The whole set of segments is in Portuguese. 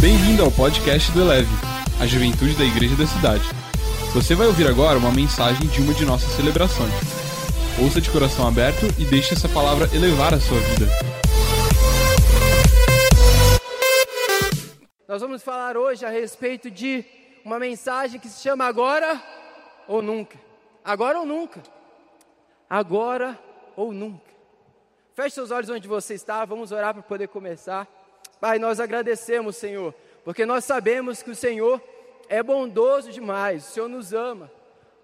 Bem-vindo ao podcast do Eleve, a juventude da igreja da cidade. Você vai ouvir agora uma mensagem de uma de nossas celebrações. Ouça de coração aberto e deixe essa palavra elevar a sua vida. Nós vamos falar hoje a respeito de uma mensagem que se chama Agora ou Nunca. Agora ou nunca. Agora ou nunca. Feche seus olhos onde você está, vamos orar para poder começar. Pai, nós agradecemos, Senhor, porque nós sabemos que o Senhor é bondoso demais, o Senhor nos ama,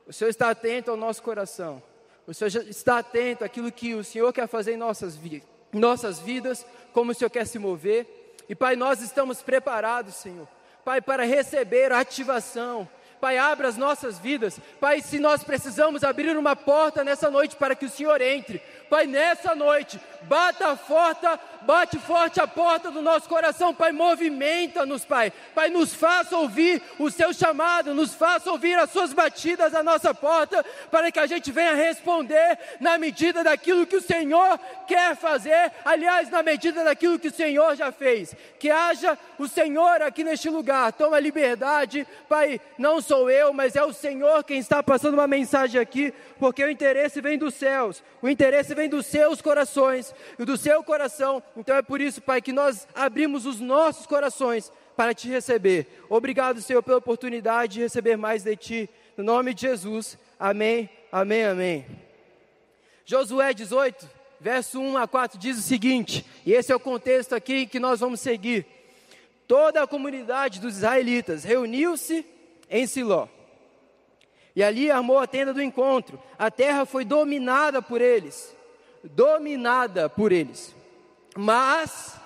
o Senhor está atento ao nosso coração, o Senhor está atento àquilo que o Senhor quer fazer em nossas, vi nossas vidas, como o Senhor quer se mover. E Pai, nós estamos preparados, Senhor, Pai, para receber a ativação, Pai, abra as nossas vidas. Pai, se nós precisamos abrir uma porta nessa noite para que o Senhor entre. Pai, nessa noite, bata forte, bate forte a porta do nosso coração, Pai, movimenta-nos, Pai. Pai, nos faça ouvir o seu chamado, nos faça ouvir as suas batidas à nossa porta, para que a gente venha responder na medida daquilo que o Senhor quer fazer, aliás, na medida daquilo que o Senhor já fez. Que haja o Senhor aqui neste lugar, toma liberdade, Pai, não sou eu, mas é o Senhor quem está passando uma mensagem aqui, porque o interesse vem dos céus, o interesse vem dos seus corações e do seu coração. Então é por isso, Pai, que nós abrimos os nossos corações para te receber. Obrigado, Senhor, pela oportunidade de receber mais de ti. No nome de Jesus. Amém, amém, amém. Josué 18, verso 1 a 4 diz o seguinte, e esse é o contexto aqui que nós vamos seguir. Toda a comunidade dos israelitas reuniu-se em Siló. E ali armou a tenda do encontro. A terra foi dominada por eles dominada por eles. Mas,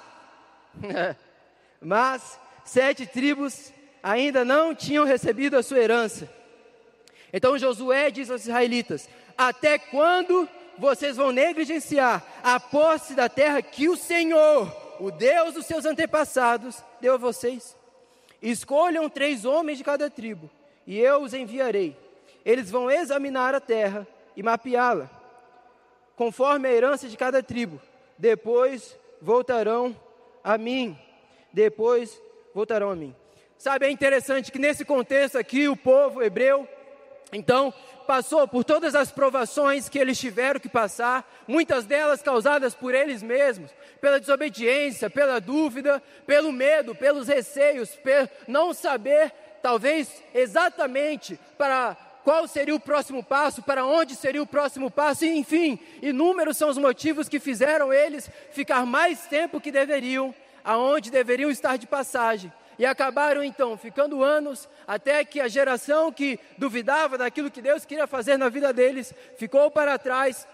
mas sete tribos ainda não tinham recebido a sua herança. Então Josué diz aos israelitas: Até quando vocês vão negligenciar a posse da terra que o Senhor, o Deus dos seus antepassados, deu a vocês? Escolham três homens de cada tribo, e eu os enviarei. Eles vão examinar a terra e mapeá-la conforme a herança de cada tribo. Depois voltarão a mim. Depois voltarão a mim. Sabe, é interessante que nesse contexto aqui, o povo hebreu, então, passou por todas as provações que eles tiveram que passar, muitas delas causadas por eles mesmos, pela desobediência, pela dúvida, pelo medo, pelos receios, por não saber, talvez exatamente para qual seria o próximo passo, para onde seria o próximo passo, e, enfim, inúmeros são os motivos que fizeram eles ficar mais tempo que deveriam, aonde deveriam estar de passagem. E acabaram então ficando anos até que a geração que duvidava daquilo que Deus queria fazer na vida deles ficou para trás,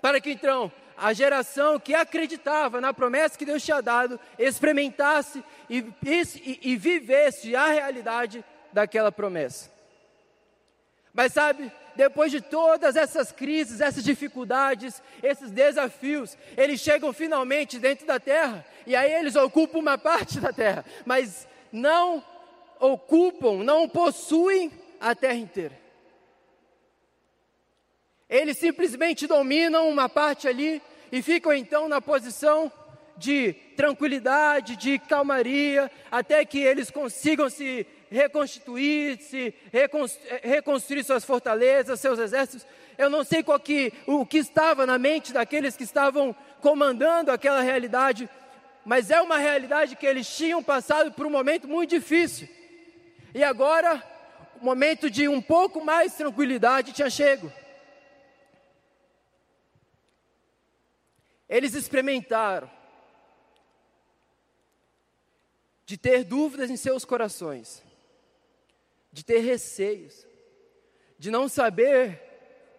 para que então a geração que acreditava na promessa que Deus tinha dado experimentasse e, e, e vivesse a realidade daquela promessa. Mas sabe, depois de todas essas crises, essas dificuldades, esses desafios, eles chegam finalmente dentro da terra, e aí eles ocupam uma parte da terra, mas não ocupam, não possuem a terra inteira. Eles simplesmente dominam uma parte ali e ficam então na posição de tranquilidade, de calmaria, até que eles consigam se reconstituir-se, reconstruir suas fortalezas, seus exércitos. Eu não sei qual que, o que estava na mente daqueles que estavam comandando aquela realidade, mas é uma realidade que eles tinham passado por um momento muito difícil. E agora, o momento de um pouco mais tranquilidade tinha chego. Eles experimentaram de ter dúvidas em seus corações, de ter receios, de não saber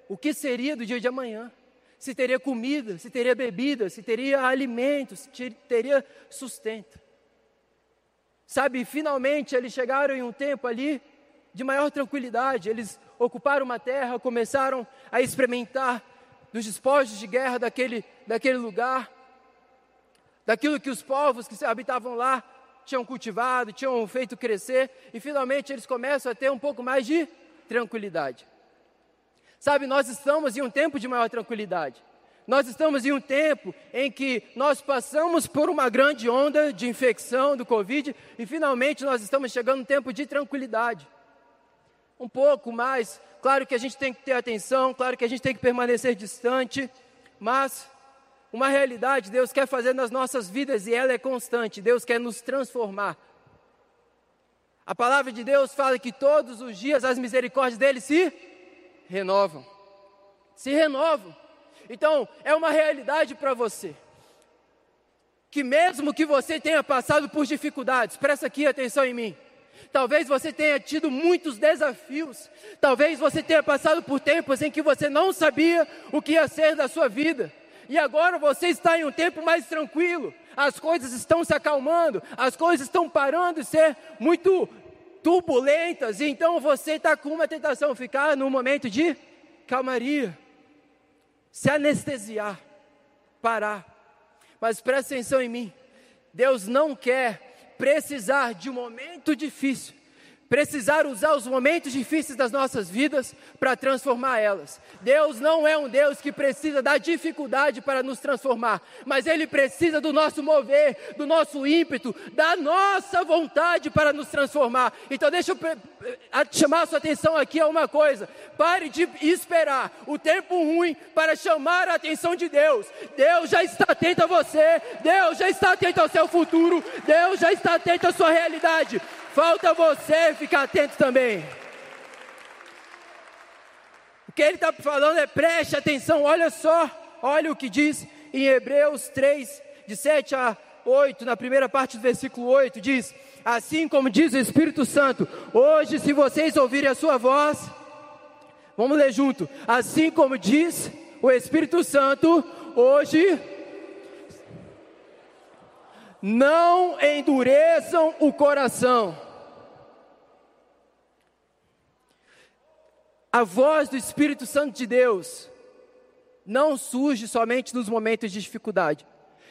o que seria do dia de amanhã. Se teria comida, se teria bebida, se teria alimento, se teria sustento. Sabe, finalmente eles chegaram em um tempo ali de maior tranquilidade. Eles ocuparam uma terra, começaram a experimentar dos despojos de guerra daquele, daquele lugar, daquilo que os povos que habitavam lá tinham cultivado, tinham feito crescer, e finalmente eles começam a ter um pouco mais de tranquilidade. Sabe, nós estamos em um tempo de maior tranquilidade. Nós estamos em um tempo em que nós passamos por uma grande onda de infecção do Covid e finalmente nós estamos chegando um tempo de tranquilidade. Um pouco mais, claro que a gente tem que ter atenção, claro que a gente tem que permanecer distante, mas uma realidade Deus quer fazer nas nossas vidas e ela é constante. Deus quer nos transformar. A palavra de Deus fala que todos os dias as misericórdias dele se renovam. Se renovam. Então, é uma realidade para você. Que mesmo que você tenha passado por dificuldades, presta aqui atenção em mim. Talvez você tenha tido muitos desafios. Talvez você tenha passado por tempos em que você não sabia o que ia ser da sua vida. E agora você está em um tempo mais tranquilo. As coisas estão se acalmando, as coisas estão parando de ser muito turbulentas. E então você está com uma tentação, ficar num momento de calmaria se anestesiar, parar. Mas presta atenção em mim. Deus não quer precisar de um momento difícil precisar usar os momentos difíceis das nossas vidas para transformar elas. Deus não é um Deus que precisa da dificuldade para nos transformar, mas Ele precisa do nosso mover, do nosso ímpeto, da nossa vontade para nos transformar. Então, deixa eu chamar a sua atenção aqui a uma coisa: pare de esperar o tempo ruim para chamar a atenção de Deus. Deus já está atento a você, Deus já está atento ao seu futuro, Deus já está atento à sua realidade. Falta você ficar atento também. O que ele está falando é preste atenção, olha só, olha o que diz em Hebreus 3, de 7 a 8, na primeira parte do versículo 8, diz: Assim como diz o Espírito Santo, hoje, se vocês ouvirem a sua voz, vamos ler junto, assim como diz o Espírito Santo, hoje, não endureçam o coração A voz do Espírito Santo de Deus não surge somente nos momentos de dificuldade.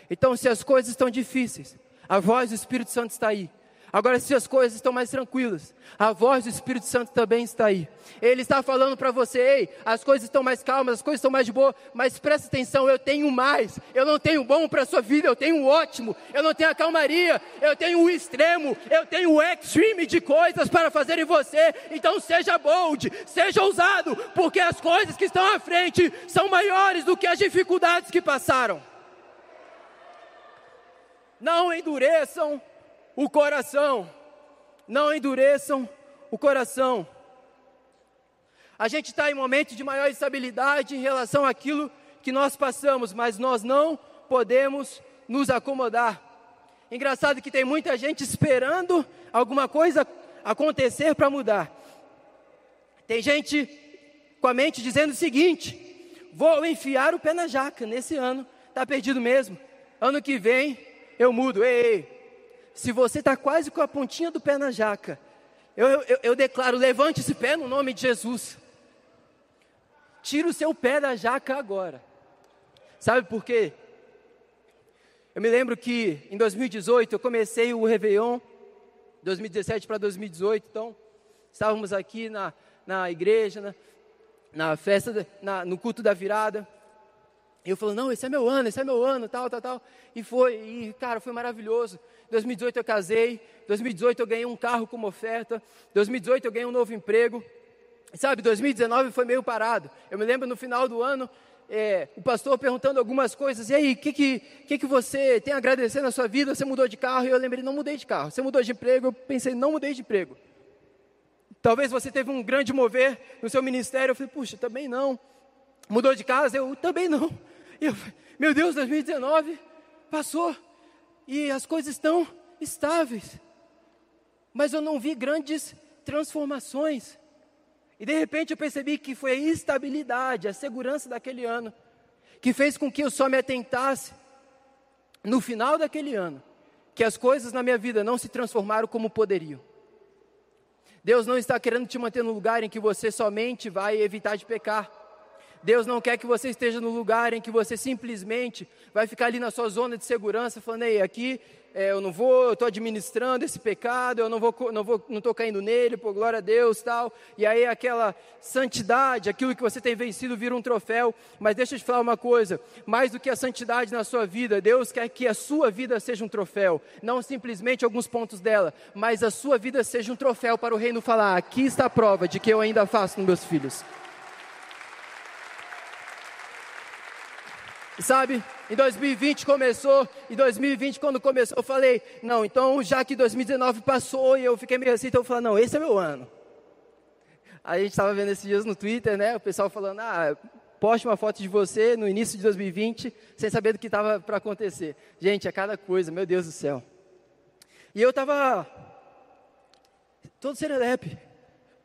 Então, se as coisas estão difíceis, a voz do Espírito Santo está aí Agora, se as coisas estão mais tranquilas, a voz do Espírito Santo também está aí. Ele está falando para você: ei, as coisas estão mais calmas, as coisas estão mais de boa, mas presta atenção, eu tenho mais. Eu não tenho bom para a sua vida, eu tenho o ótimo. Eu não tenho a calmaria, eu tenho o extremo, eu tenho o extreme de coisas para fazer em você. Então, seja bold, seja ousado, porque as coisas que estão à frente são maiores do que as dificuldades que passaram. Não endureçam o coração. Não endureçam o coração. A gente está em momentos de maior estabilidade em relação àquilo que nós passamos, mas nós não podemos nos acomodar. Engraçado que tem muita gente esperando alguma coisa acontecer para mudar. Tem gente com a mente dizendo o seguinte: vou enfiar o pé na jaca nesse ano, está perdido mesmo. Ano que vem eu mudo. Ei, ei, se você está quase com a pontinha do pé na jaca, eu, eu, eu declaro: levante esse pé no nome de Jesus. Tira o seu pé da jaca agora. Sabe por quê? Eu me lembro que em 2018 eu comecei o Réveillon, 2017 para 2018, então estávamos aqui na, na igreja, na, na festa, na, no culto da virada. E eu falei, não, esse é meu ano, esse é meu ano, tal, tal, tal. E foi, e cara, foi maravilhoso. 2018 eu casei, 2018 eu ganhei um carro como oferta, 2018 eu ganhei um novo emprego. Sabe, 2019 foi meio parado. Eu me lembro no final do ano, é, o pastor perguntando algumas coisas, e aí, o que, que, que, que você tem a agradecer na sua vida? Você mudou de carro? E eu lembrei, não mudei de carro. Você mudou de emprego? Eu pensei, não mudei de emprego. Talvez você teve um grande mover no seu ministério. Eu falei, puxa, também não. Mudou de casa? Eu também não. E eu, meu Deus, 2019 passou e as coisas estão estáveis. Mas eu não vi grandes transformações. E de repente eu percebi que foi a estabilidade, a segurança daquele ano, que fez com que eu só me atentasse no final daquele ano, que as coisas na minha vida não se transformaram como poderiam. Deus não está querendo te manter no lugar em que você somente vai evitar de pecar. Deus não quer que você esteja no lugar em que você simplesmente vai ficar ali na sua zona de segurança, falando, ei, aqui é, eu não vou, eu estou administrando esse pecado, eu não vou, não vou, não estou caindo nele, por glória a Deus, tal. E aí aquela santidade, aquilo que você tem vencido vira um troféu. Mas deixa eu te falar uma coisa, mais do que a santidade na sua vida, Deus quer que a sua vida seja um troféu, não simplesmente alguns pontos dela, mas a sua vida seja um troféu para o reino falar: aqui está a prova de que eu ainda faço nos meus filhos. Sabe, em 2020 começou, em 2020 quando começou, eu falei, não, então já que 2019 passou e eu fiquei meio assim, então eu falei, não, esse é meu ano. Aí a gente estava vendo esses dias no Twitter, né, o pessoal falando, ah, poste uma foto de você no início de 2020, sem saber do que estava para acontecer. Gente, é cada coisa, meu Deus do céu. E eu estava todo serelepe,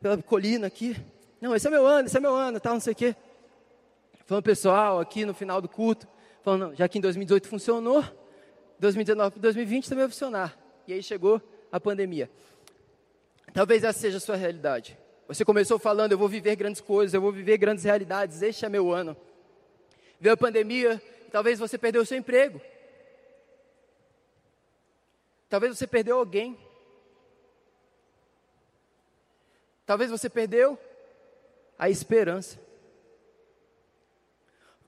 pela colina aqui. Não, esse é meu ano, esse é meu ano, tal, não sei o quê. Falando pessoal aqui no final do culto, falando, já que em 2018 funcionou, 2019 2020 também vai funcionar. E aí chegou a pandemia. Talvez essa seja a sua realidade. Você começou falando, eu vou viver grandes coisas, eu vou viver grandes realidades, este é meu ano. Veio a pandemia, talvez você perdeu o seu emprego. Talvez você perdeu alguém. Talvez você perdeu a esperança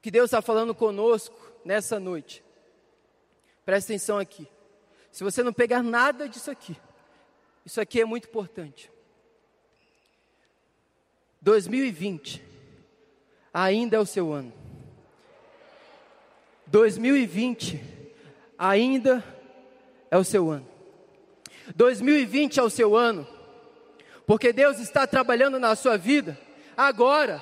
que Deus está falando conosco nessa noite. Presta atenção aqui. Se você não pegar nada disso aqui, isso aqui é muito importante. 2020 ainda é o seu ano. 2020 ainda é o seu ano. 2020 é o seu ano, porque Deus está trabalhando na sua vida agora,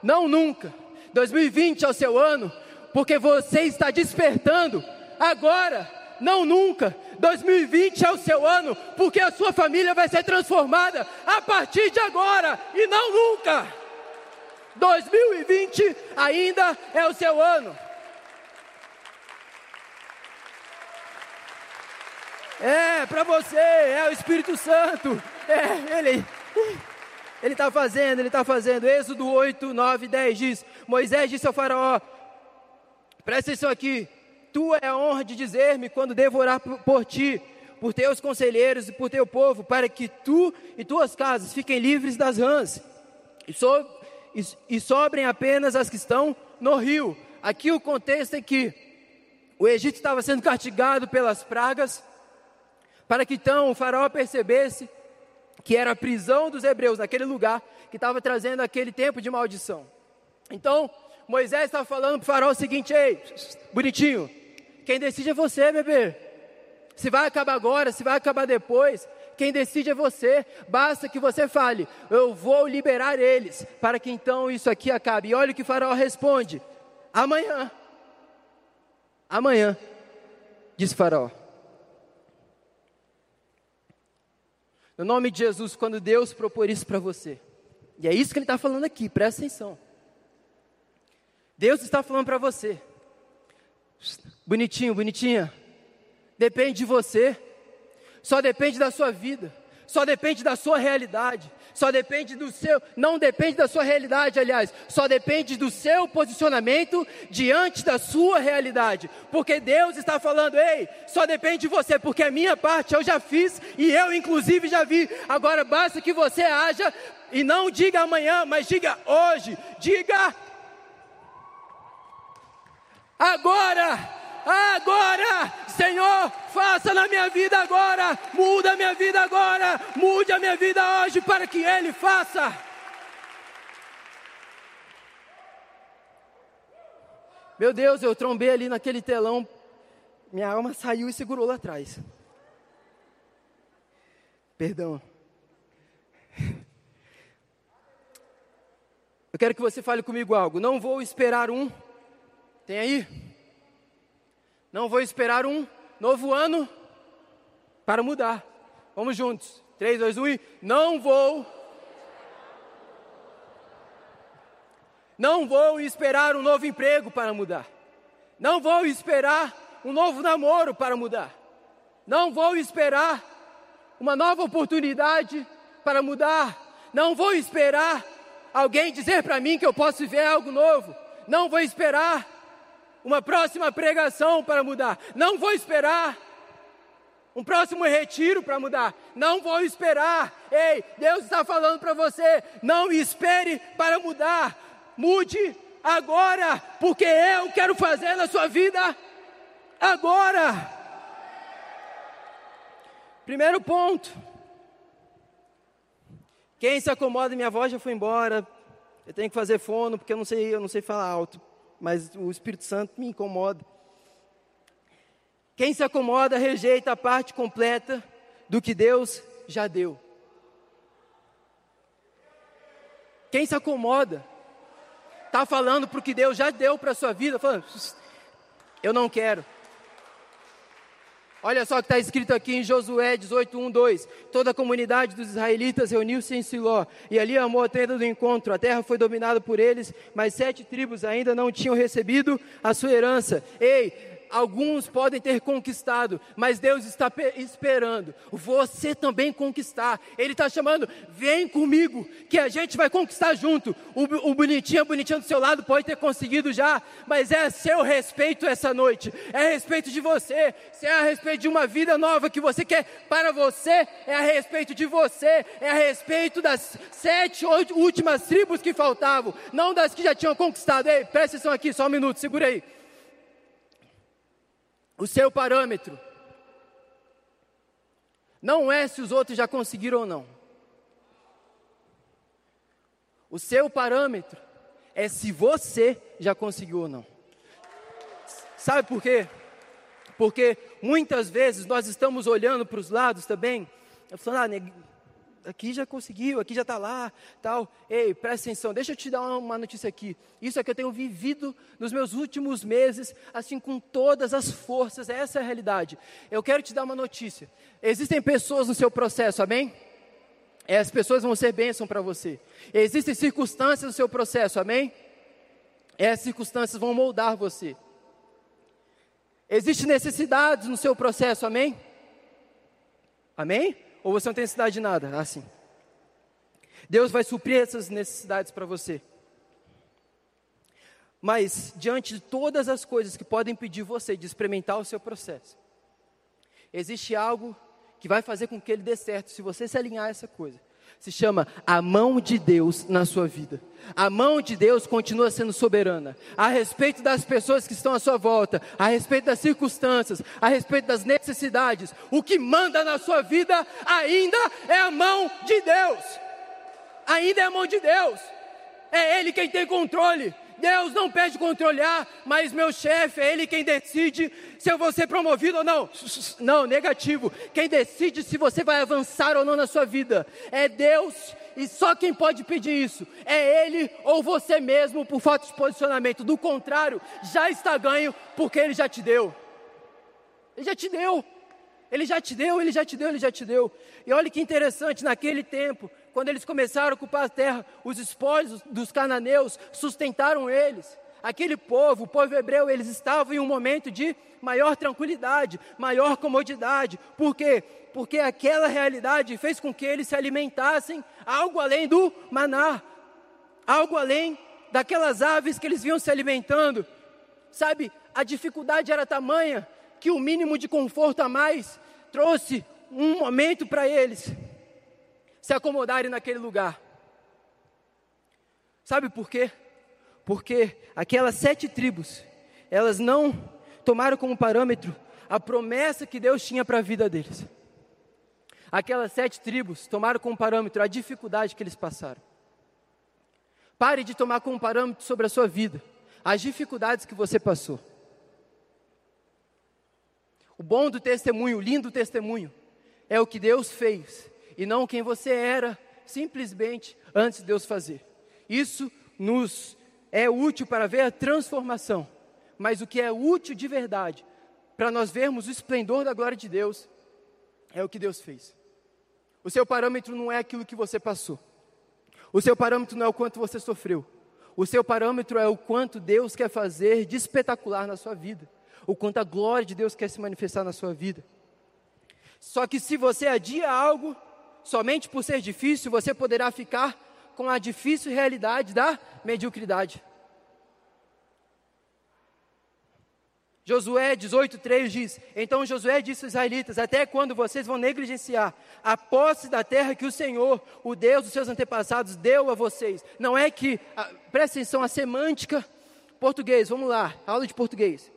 não nunca. 2020 é o seu ano, porque você está despertando agora, não nunca. 2020 é o seu ano, porque a sua família vai ser transformada a partir de agora e não nunca. 2020 ainda é o seu ano. É, para você, é o Espírito Santo. É, ele ele está fazendo, ele está fazendo. Êxodo 8, 9, 10 diz: Moisés disse ao Faraó: Presta atenção aqui, tu é a honra de dizer-me quando devorar por, ti, por teus conselheiros e por teu povo, para que tu e tuas casas fiquem livres das rãs, e, so, e, e sobrem apenas as que estão no rio. Aqui o contexto é que o Egito estava sendo castigado pelas pragas, para que então o faraó percebesse que era a prisão dos hebreus naquele lugar, que estava trazendo aquele tempo de maldição. Então, Moisés estava falando para o faraó o seguinte: Ei, bonitinho, quem decide é você, bebê. Se vai acabar agora, se vai acabar depois, quem decide é você. Basta que você fale: Eu vou liberar eles, para que então isso aqui acabe. E olha o que o faraó responde: Amanhã. Amanhã, disse faraó. No nome de Jesus, quando Deus propor isso para você, e é isso que Ele está falando aqui, presta atenção. Deus está falando para você, bonitinho, bonitinha, depende de você, só depende da sua vida, só depende da sua realidade, só depende do seu, não depende da sua realidade, aliás, só depende do seu posicionamento diante da sua realidade. Porque Deus está falando, ei, só depende de você, porque a minha parte eu já fiz e eu inclusive já vi. Agora basta que você haja e não diga amanhã, mas diga hoje, diga agora agora, Senhor, faça na minha vida agora, muda a minha vida agora, mude a minha vida hoje para que Ele faça. Meu Deus, eu trombei ali naquele telão, minha alma saiu e segurou lá atrás. Perdão. Eu quero que você fale comigo algo. Não vou esperar um. Tem aí? Não vou esperar um novo ano para mudar. Vamos juntos. 3, 2, 1 e não vou. Não vou esperar um novo emprego para mudar. Não vou esperar um novo namoro para mudar. Não vou esperar uma nova oportunidade para mudar. Não vou esperar alguém dizer para mim que eu posso viver algo novo. Não vou esperar uma próxima pregação para mudar. Não vou esperar um próximo retiro para mudar. Não vou esperar. Ei, Deus está falando para você: não espere para mudar. Mude agora, porque eu quero fazer na sua vida agora. Primeiro ponto. Quem se acomoda, minha voz já foi embora. Eu tenho que fazer fono porque eu não sei, eu não sei falar alto, mas o Espírito Santo me incomoda. Quem se acomoda rejeita a parte completa do que Deus já deu. Quem se acomoda está falando para o que Deus já deu para a sua vida, falando, eu não quero. Olha só o que está escrito aqui em Josué 18, 1, 2. Toda a comunidade dos israelitas reuniu-se em Siló, e ali amou a tenda do encontro. A terra foi dominada por eles, mas sete tribos ainda não tinham recebido a sua herança. Ei, alguns podem ter conquistado, mas Deus está esperando você também conquistar. Ele está chamando, vem comigo, que a gente vai conquistar junto. O, o bonitinho, a bonitinha do seu lado pode ter conseguido já, mas é a seu respeito essa noite, é a respeito de você, se é a respeito de uma vida nova que você quer para você, é a respeito de você, é a respeito das sete últimas tribos que faltavam, não das que já tinham conquistado. Ei, presta atenção aqui, só um minuto, segura aí o seu parâmetro não é se os outros já conseguiram ou não. O seu parâmetro é se você já conseguiu ou não. Sabe por quê? Porque muitas vezes nós estamos olhando para os lados também, falando, ah, aqui já conseguiu, aqui já está lá, tal. Ei, presta atenção, deixa eu te dar uma, notícia aqui. Isso é que eu tenho vivido nos meus últimos meses, assim, com todas as forças, essa é a realidade. Eu quero te dar uma notícia. Existem pessoas no seu processo, amém? As pessoas vão ser bênção para você. Existem circunstâncias no seu processo, amém? Essas circunstâncias vão moldar você. Existem necessidades no seu processo, amém? Amém? Ou você não tem necessidade de nada? Assim. Deus vai suprir essas necessidades para você. Mas, diante de todas as coisas que podem impedir você de experimentar o seu processo, existe algo que vai fazer com que ele dê certo, se você se alinhar a essa coisa se chama a mão de Deus na sua vida. A mão de Deus continua sendo soberana a respeito das pessoas que estão à sua volta, a respeito das circunstâncias, a respeito das necessidades. O que manda na sua vida ainda é a mão de Deus. Ainda é a mão de Deus. É Ele quem tem controle. Deus não pede controlar, mas meu chefe, é ele quem decide se eu vou ser promovido ou não. Não, negativo. Quem decide se você vai avançar ou não na sua vida é Deus. E só quem pode pedir isso é Ele ou você mesmo por falta de posicionamento. Do contrário, já está ganho porque Ele já te deu. Ele já te deu. Ele já te deu, ele já te deu, ele já te deu. E olha que interessante, naquele tempo, quando eles começaram a ocupar a terra, os espólios dos cananeus sustentaram eles. Aquele povo, o povo hebreu, eles estavam em um momento de maior tranquilidade, maior comodidade. Por quê? Porque aquela realidade fez com que eles se alimentassem algo além do maná, algo além daquelas aves que eles vinham se alimentando. Sabe, a dificuldade era tamanha que o mínimo de conforto a mais trouxe um momento para eles se acomodarem naquele lugar. Sabe por quê? Porque aquelas sete tribos, elas não tomaram como parâmetro a promessa que Deus tinha para a vida deles. Aquelas sete tribos tomaram como parâmetro a dificuldade que eles passaram. Pare de tomar como parâmetro sobre a sua vida as dificuldades que você passou. O bom do testemunho, o lindo testemunho, é o que Deus fez e não quem você era, simplesmente antes de Deus fazer. Isso nos é útil para ver a transformação, mas o que é útil de verdade, para nós vermos o esplendor da glória de Deus, é o que Deus fez. O seu parâmetro não é aquilo que você passou. O seu parâmetro não é o quanto você sofreu. O seu parâmetro é o quanto Deus quer fazer de espetacular na sua vida o quanto a glória de Deus quer se manifestar na sua vida. Só que se você adia algo, somente por ser difícil, você poderá ficar com a difícil realidade da mediocridade. Josué 18,3 diz: Então Josué disse aos israelitas: Até quando vocês vão negligenciar a posse da terra que o Senhor, o Deus dos seus antepassados, deu a vocês? Não é que, a, presta atenção, a semântica, português, vamos lá, aula de português.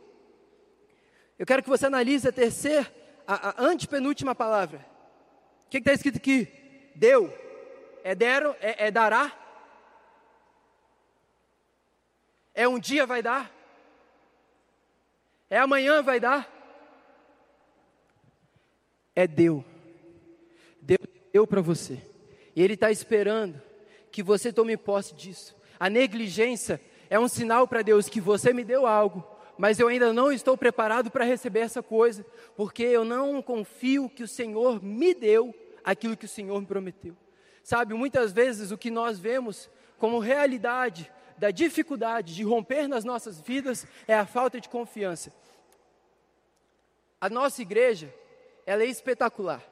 Eu quero que você analise a terceira, a, a antepenúltima palavra. Que está escrito aqui? Deu. É deram, é, é dará. É um dia vai dar. É amanhã vai dar. É deu. Deus deu para você. E Ele está esperando que você tome posse disso. A negligência é um sinal para Deus que você me deu algo, mas eu ainda não estou preparado para receber essa coisa, porque eu não confio que o Senhor me deu aquilo que o Senhor me prometeu. Sabe, muitas vezes o que nós vemos como realidade da dificuldade de romper nas nossas vidas é a falta de confiança. A nossa igreja, ela é espetacular.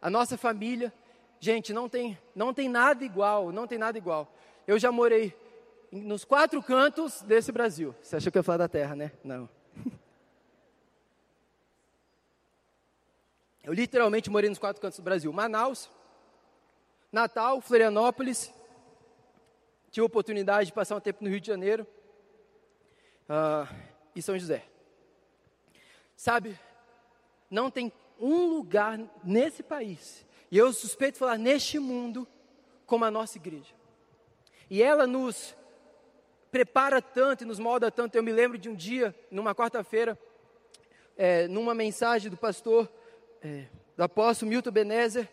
A nossa família, gente, não tem, não tem nada igual, não tem nada igual. Eu já morei nos quatro cantos desse Brasil. Você achou que eu ia falar da terra, né? Não. Eu literalmente morei nos quatro cantos do Brasil. Manaus, Natal, Florianópolis, tive a oportunidade de passar um tempo no Rio de Janeiro uh, e São José. Sabe, não tem um lugar nesse país, e eu suspeito falar neste mundo, como a nossa igreja. E ela nos prepara tanto e nos molda tanto. Eu me lembro de um dia, numa quarta-feira, é, numa mensagem do pastor, é, do apóstolo Milton Benezer,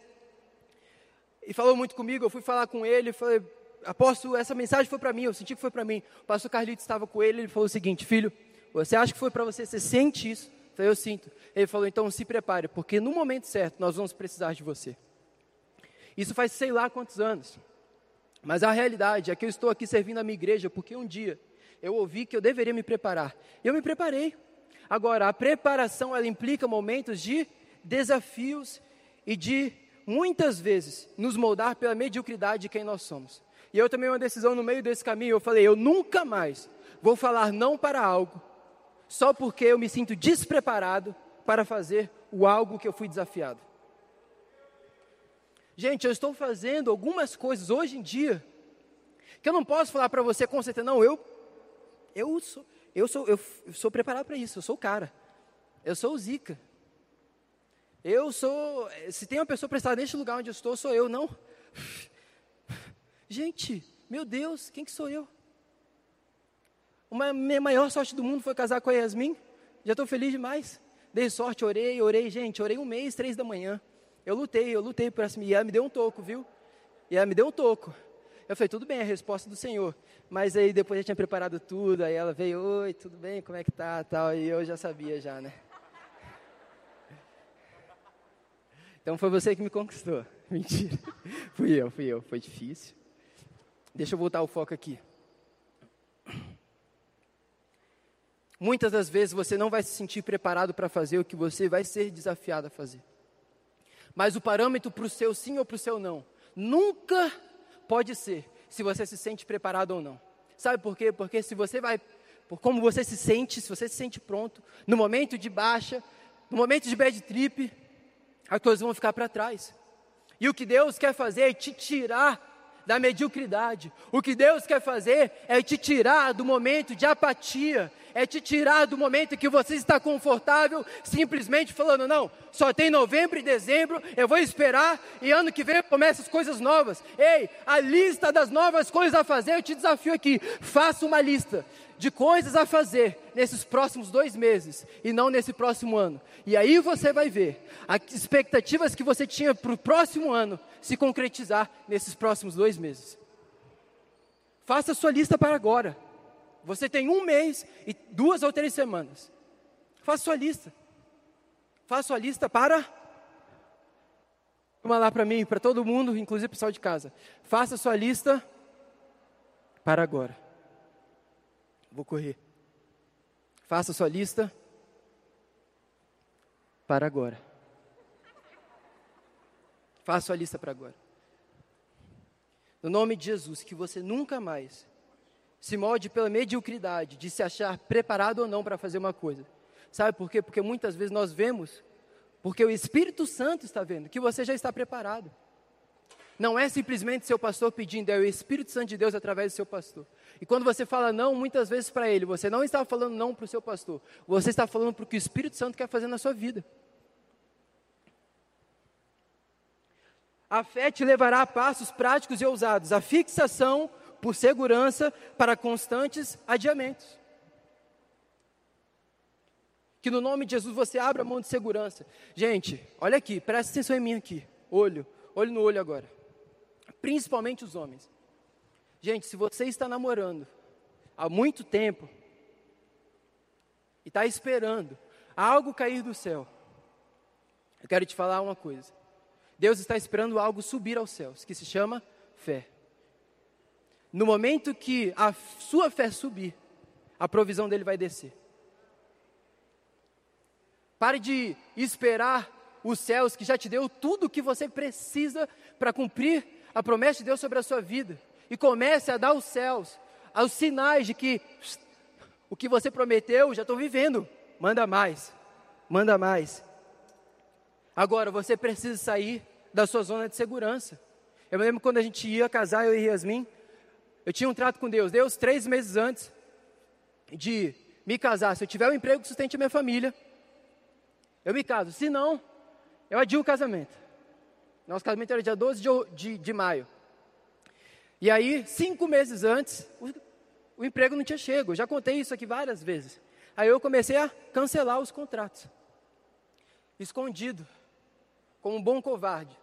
e falou muito comigo. Eu fui falar com ele, falei, apóstolo, essa mensagem foi para mim, eu senti que foi para mim. O pastor Carlito estava com ele, ele falou o seguinte: Filho, você acha que foi para você? Você sente isso? Eu falei, eu sinto. Ele falou, então se prepare, porque no momento certo nós vamos precisar de você. Isso faz sei lá quantos anos. Mas a realidade é que eu estou aqui servindo a minha igreja porque um dia eu ouvi que eu deveria me preparar. E eu me preparei. Agora, a preparação ela implica momentos de desafios e de muitas vezes nos moldar pela mediocridade de quem nós somos. E eu tomei uma decisão no meio desse caminho. Eu falei: eu nunca mais vou falar não para algo, só porque eu me sinto despreparado para fazer o algo que eu fui desafiado. Gente, eu estou fazendo algumas coisas hoje em dia que eu não posso falar para você com certeza, não, eu eu sou eu sou eu, sou preparado para isso, eu sou o cara. Eu sou o Zica. Eu sou, se tem uma pessoa prestada neste lugar onde eu estou, sou eu, não. Gente, meu Deus, quem que sou eu? Uma minha maior sorte do mundo foi casar com a Yasmin. Já estou feliz demais. Dei sorte, orei, orei, gente, orei um mês, três da manhã. Eu lutei, eu lutei por essa. E ela me deu um toco, viu? E ela me deu um toco. Eu falei, tudo bem, é a resposta do Senhor. Mas aí depois eu tinha preparado tudo, aí ela veio, oi, tudo bem, como é que tá, tal, e eu já sabia já, né? Então foi você que me conquistou. Mentira. fui eu, fui eu, foi difícil. Deixa eu voltar o foco aqui. Muitas das vezes você não vai se sentir preparado para fazer o que você vai ser desafiado a fazer. Mas o parâmetro para o seu sim ou para o seu não nunca pode ser se você se sente preparado ou não. Sabe por quê? Porque se você vai, por como você se sente, se você se sente pronto, no momento de baixa, no momento de bad trip, as coisas vão ficar para trás. E o que Deus quer fazer é te tirar da mediocridade. O que Deus quer fazer é te tirar do momento de apatia, é te tirar do momento que você está confortável, simplesmente falando: não, só tem novembro e dezembro, eu vou esperar e ano que vem começa as coisas novas. Ei, a lista das novas coisas a fazer, eu te desafio aqui: faça uma lista de coisas a fazer nesses próximos dois meses e não nesse próximo ano. E aí você vai ver as expectativas que você tinha para o próximo ano se concretizar nesses próximos dois meses. Faça a sua lista para agora. Você tem um mês e duas ou três semanas. Faça sua lista. Faça sua lista para. Uma lá para mim, para todo mundo, inclusive o pessoal de casa. Faça sua lista para agora. Vou correr. Faça sua lista para agora. Faça sua lista para agora. No nome de Jesus, que você nunca mais se molde pela mediocridade de se achar preparado ou não para fazer uma coisa. Sabe por quê? Porque muitas vezes nós vemos, porque o Espírito Santo está vendo, que você já está preparado. Não é simplesmente seu pastor pedindo, é o Espírito Santo de Deus através do seu pastor. E quando você fala não, muitas vezes para ele, você não está falando não para o seu pastor, você está falando para o que o Espírito Santo quer fazer na sua vida. A fé te levará a passos práticos e ousados, a fixação por segurança para constantes adiamentos. Que no nome de Jesus você abra a mão de segurança. Gente, olha aqui, presta atenção em mim aqui. Olho, olho no olho agora principalmente os homens. Gente, se você está namorando há muito tempo e está esperando algo cair do céu, eu quero te falar uma coisa. Deus está esperando algo subir aos céus, que se chama fé. No momento que a sua fé subir, a provisão dele vai descer. Pare de esperar os céus que já te deu tudo o que você precisa para cumprir a promessa de Deus sobre a sua vida e comece a dar os céus, aos sinais de que o que você prometeu já estou vivendo. Manda mais, manda mais. Agora você precisa sair da sua zona de segurança. Eu me lembro quando a gente ia casar, eu e Yasmin, eu tinha um trato com Deus. Deus, três meses antes de me casar, se eu tiver um emprego que sustente a minha família, eu me caso. Se não, eu adio o casamento. Nosso casamento era dia 12 de, de, de maio. E aí, cinco meses antes, o, o emprego não tinha chego. Eu já contei isso aqui várias vezes. Aí eu comecei a cancelar os contratos. Escondido, como um bom covarde.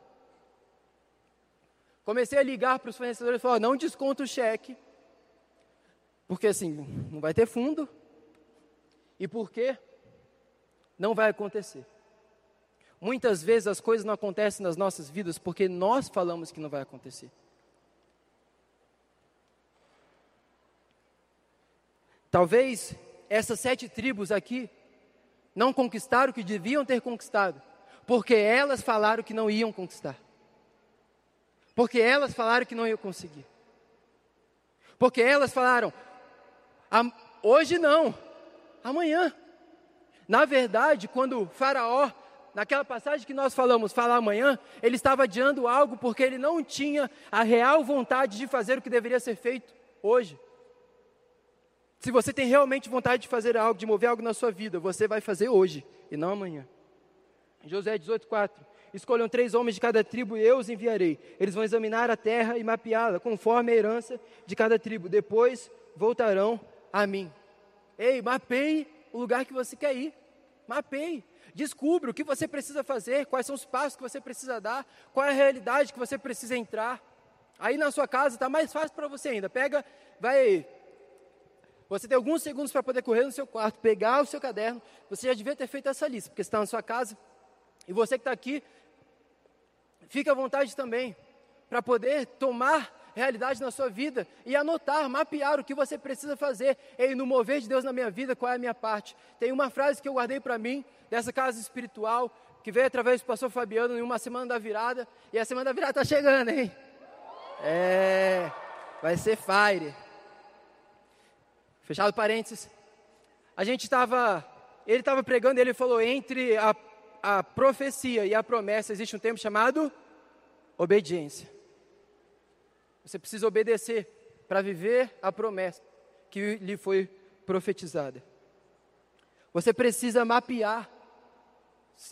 Comecei a ligar para os fornecedores e falar: não desconta o cheque, porque assim, não vai ter fundo, e porque não vai acontecer. Muitas vezes as coisas não acontecem nas nossas vidas porque nós falamos que não vai acontecer. Talvez essas sete tribos aqui não conquistaram o que deviam ter conquistado, porque elas falaram que não iam conquistar. Porque elas falaram que não iam conseguir. Porque elas falaram, hoje não, amanhã. Na verdade, quando Faraó naquela passagem que nós falamos, falar amanhã, ele estava adiando algo porque ele não tinha a real vontade de fazer o que deveria ser feito hoje. Se você tem realmente vontade de fazer algo, de mover algo na sua vida, você vai fazer hoje e não amanhã. José 18,4 Escolham três homens de cada tribo e eu os enviarei. Eles vão examinar a terra e mapeá-la, conforme a herança de cada tribo. Depois voltarão a mim. Ei, mapeie o lugar que você quer ir. Mapeie. Descubra o que você precisa fazer, quais são os passos que você precisa dar, qual é a realidade que você precisa entrar. Aí na sua casa está mais fácil para você ainda. Pega, vai. Você tem alguns segundos para poder correr no seu quarto, pegar o seu caderno. Você já devia ter feito essa lista, porque está na sua casa. E você que está aqui, fica à vontade também para poder tomar realidade na sua vida e anotar, mapear o que você precisa fazer. E no mover de Deus na minha vida, qual é a minha parte? Tem uma frase que eu guardei para mim, dessa casa espiritual, que veio através do pastor Fabiano em uma semana da virada. E a semana da virada está chegando, hein? É, vai ser fire. Fechado parênteses. A gente estava, ele estava pregando e ele falou: entre a, a profecia e a promessa existe um tempo chamado obediência. Você precisa obedecer para viver a promessa que lhe foi profetizada. Você precisa mapear,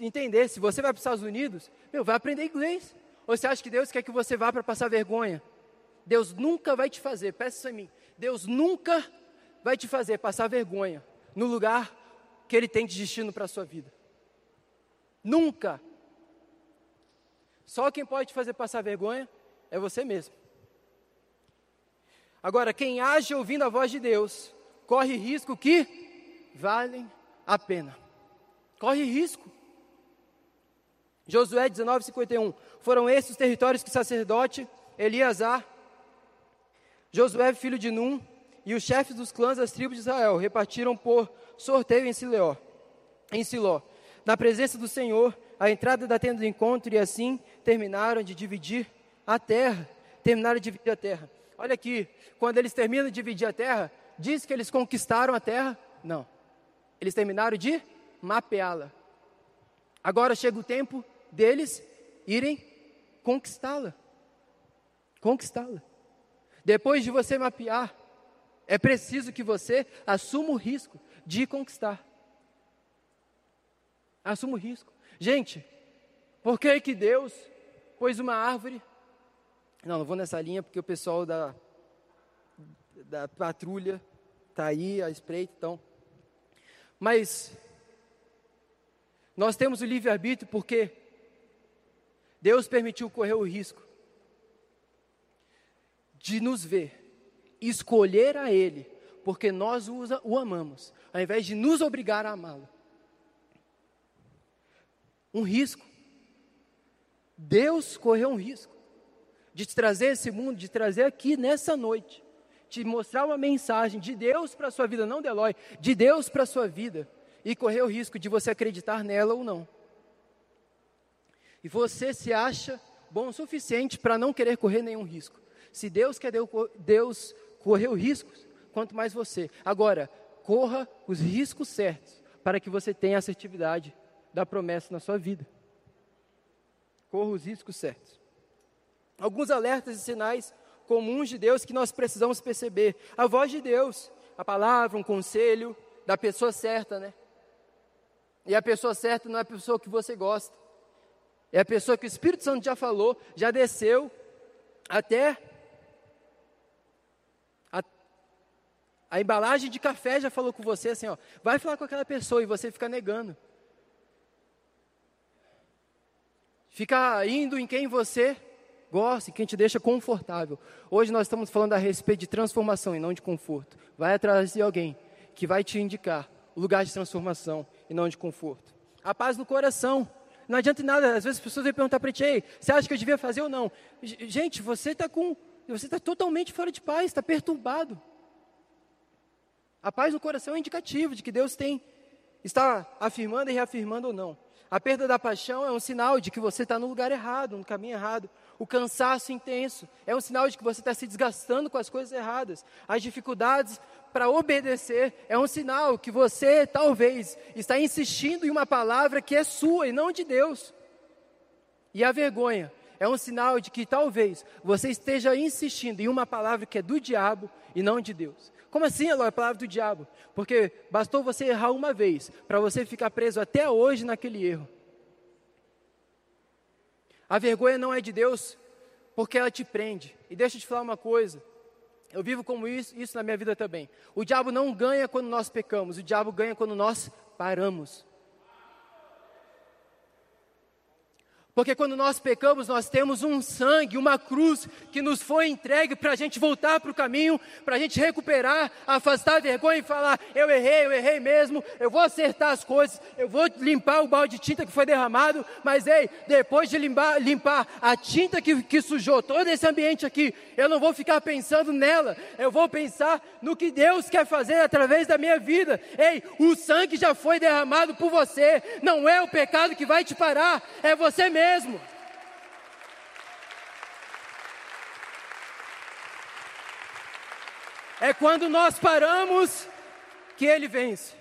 entender. Se você vai para os Estados Unidos, meu, vai aprender inglês. Ou você acha que Deus quer que você vá para passar vergonha? Deus nunca vai te fazer, peça isso a mim. Deus nunca vai te fazer passar vergonha no lugar que Ele tem de destino para a sua vida. Nunca. Só quem pode te fazer passar vergonha é você mesmo. Agora, quem age ouvindo a voz de Deus, corre risco que valem a pena. Corre risco. Josué 19, 51. Foram esses os territórios que o sacerdote Eliasar, Josué, filho de Num, e os chefes dos clãs das tribos de Israel repartiram por sorteio em Siló, em Siló, na presença do Senhor, a entrada da tenda do encontro, e assim terminaram de dividir a terra. Terminaram de dividir a terra. Olha aqui, quando eles terminam de dividir a terra, diz que eles conquistaram a terra? Não. Eles terminaram de mapeá-la. Agora chega o tempo deles irem conquistá-la. Conquistá-la. Depois de você mapear, é preciso que você assuma o risco de conquistar. Assuma o risco. Gente, por que que Deus pôs uma árvore? Não, não vou nessa linha porque o pessoal da, da patrulha está aí, a espreita, então. Mas nós temos o livre-arbítrio porque Deus permitiu correr o risco de nos ver, escolher a Ele, porque nós o amamos, ao invés de nos obrigar a amá-lo. Um risco. Deus correu um risco de te trazer esse mundo, de trazer aqui nessa noite, te mostrar uma mensagem de Deus para a sua vida, não de Eloy, de Deus para a sua vida, e correr o risco de você acreditar nela ou não. E você se acha bom o suficiente para não querer correr nenhum risco. Se Deus quer Deus correr os riscos, quanto mais você. Agora, corra os riscos certos para que você tenha assertividade da promessa na sua vida. Corra os riscos certos. Alguns alertas e sinais comuns de Deus que nós precisamos perceber. A voz de Deus, a palavra, um conselho da pessoa certa, né? E a pessoa certa não é a pessoa que você gosta. É a pessoa que o Espírito Santo já falou, já desceu até a, a, embalagem de café já falou com você assim, ó, vai falar com aquela pessoa e você fica negando. Fica indo em quem você gosta, em quem te deixa confortável. Hoje nós estamos falando a respeito de transformação e não de conforto. Vai atrás de alguém que vai te indicar o lugar de transformação e não de conforto. A paz no coração. Não adianta nada, às vezes as pessoas vêm perguntar para ti, Ei, você acha que eu devia fazer ou não? Gente, você está com. Você está totalmente fora de paz, está perturbado. A paz no coração é indicativo de que Deus tem, está afirmando e reafirmando ou não. A perda da paixão é um sinal de que você está no lugar errado, no caminho errado. O cansaço intenso é um sinal de que você está se desgastando com as coisas erradas. As dificuldades para obedecer é um sinal que você talvez está insistindo em uma palavra que é sua e não de Deus. E a vergonha é um sinal de que talvez você esteja insistindo em uma palavra que é do diabo e não de Deus. Como assim, Eloy, a palavra do diabo? Porque bastou você errar uma vez para você ficar preso até hoje naquele erro. A vergonha não é de Deus porque ela te prende. E deixa eu te falar uma coisa: eu vivo como isso, isso na minha vida também. O diabo não ganha quando nós pecamos, o diabo ganha quando nós paramos. Porque quando nós pecamos, nós temos um sangue, uma cruz que nos foi entregue para a gente voltar para o caminho, para a gente recuperar, afastar a vergonha e falar: eu errei, eu errei mesmo, eu vou acertar as coisas, eu vou limpar o balde de tinta que foi derramado, mas ei, depois de limpar, limpar a tinta que, que sujou todo esse ambiente aqui, eu não vou ficar pensando nela, eu vou pensar no que Deus quer fazer através da minha vida. Ei, o sangue já foi derramado por você, não é o pecado que vai te parar, é você mesmo mesmo. É quando nós paramos que ele vence.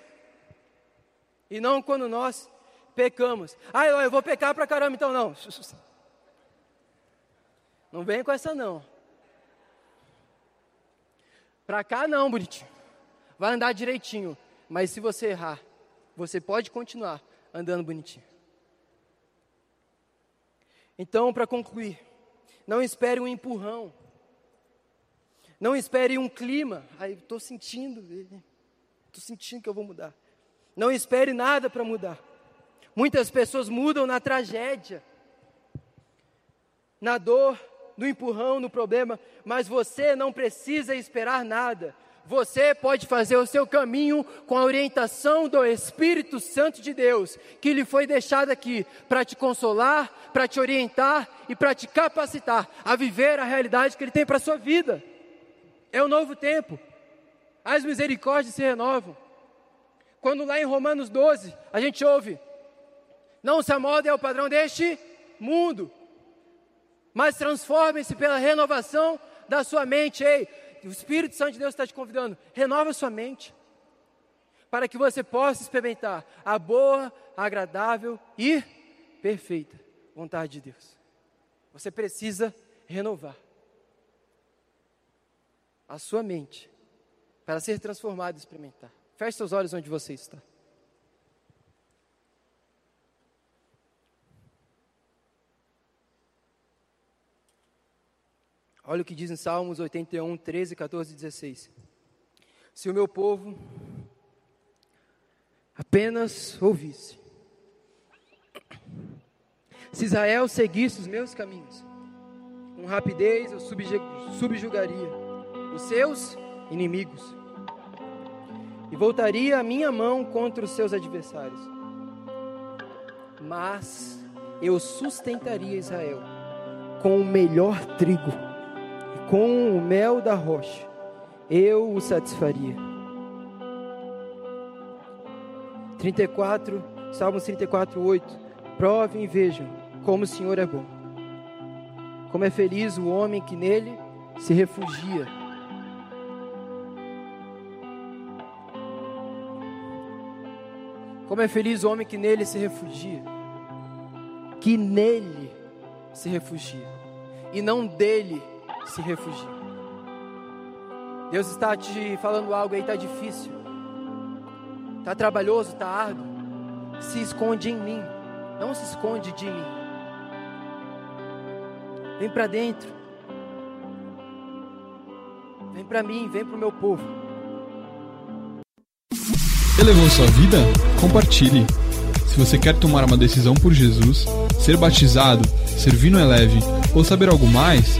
E não quando nós pecamos. Ah, eu vou pecar pra caramba, então não. Não vem com essa não. Pra cá não, bonitinho. Vai andar direitinho. Mas se você errar, você pode continuar andando bonitinho. Então, para concluir, não espere um empurrão. Não espere um clima. Aí, estou sentindo, estou sentindo que eu vou mudar. Não espere nada para mudar. Muitas pessoas mudam na tragédia, na dor, no empurrão, no problema, mas você não precisa esperar nada. Você pode fazer o seu caminho com a orientação do Espírito Santo de Deus, que lhe foi deixado aqui para te consolar, para te orientar e para te capacitar a viver a realidade que Ele tem para a sua vida. É um novo tempo. As misericórdias se renovam. Quando lá em Romanos 12 a gente ouve: Não se amoldem ao padrão deste mundo, mas transformem-se pela renovação da sua mente. Ei, o Espírito Santo de Deus está te convidando, renova sua mente. para que você possa experimentar a boa, agradável e perfeita vontade de Deus. Você precisa renovar a sua mente para ser transformado e experimentar. Feche seus olhos onde você está. Olha o que diz em Salmos 81, 13, 14 e 16. Se o meu povo apenas ouvisse, se Israel seguisse os meus caminhos, com rapidez eu subjugaria os seus inimigos e voltaria a minha mão contra os seus adversários. Mas eu sustentaria Israel com o melhor trigo com o mel da rocha. Eu o satisfaria. 34, Salmos 34, 8. Provem e vejam como o Senhor é bom. Como é feliz o homem que nele se refugia. Como é feliz o homem que nele se refugia. Que nele se refugia. E não dele se refugia. Deus está te falando algo aí, está difícil. Está trabalhoso, está árduo. Se esconde em mim. Não se esconde de mim. Vem para dentro. Vem para mim, vem para o meu povo. Elevou sua vida? Compartilhe. Se você quer tomar uma decisão por Jesus, ser batizado, servir no Eleve ou saber algo mais,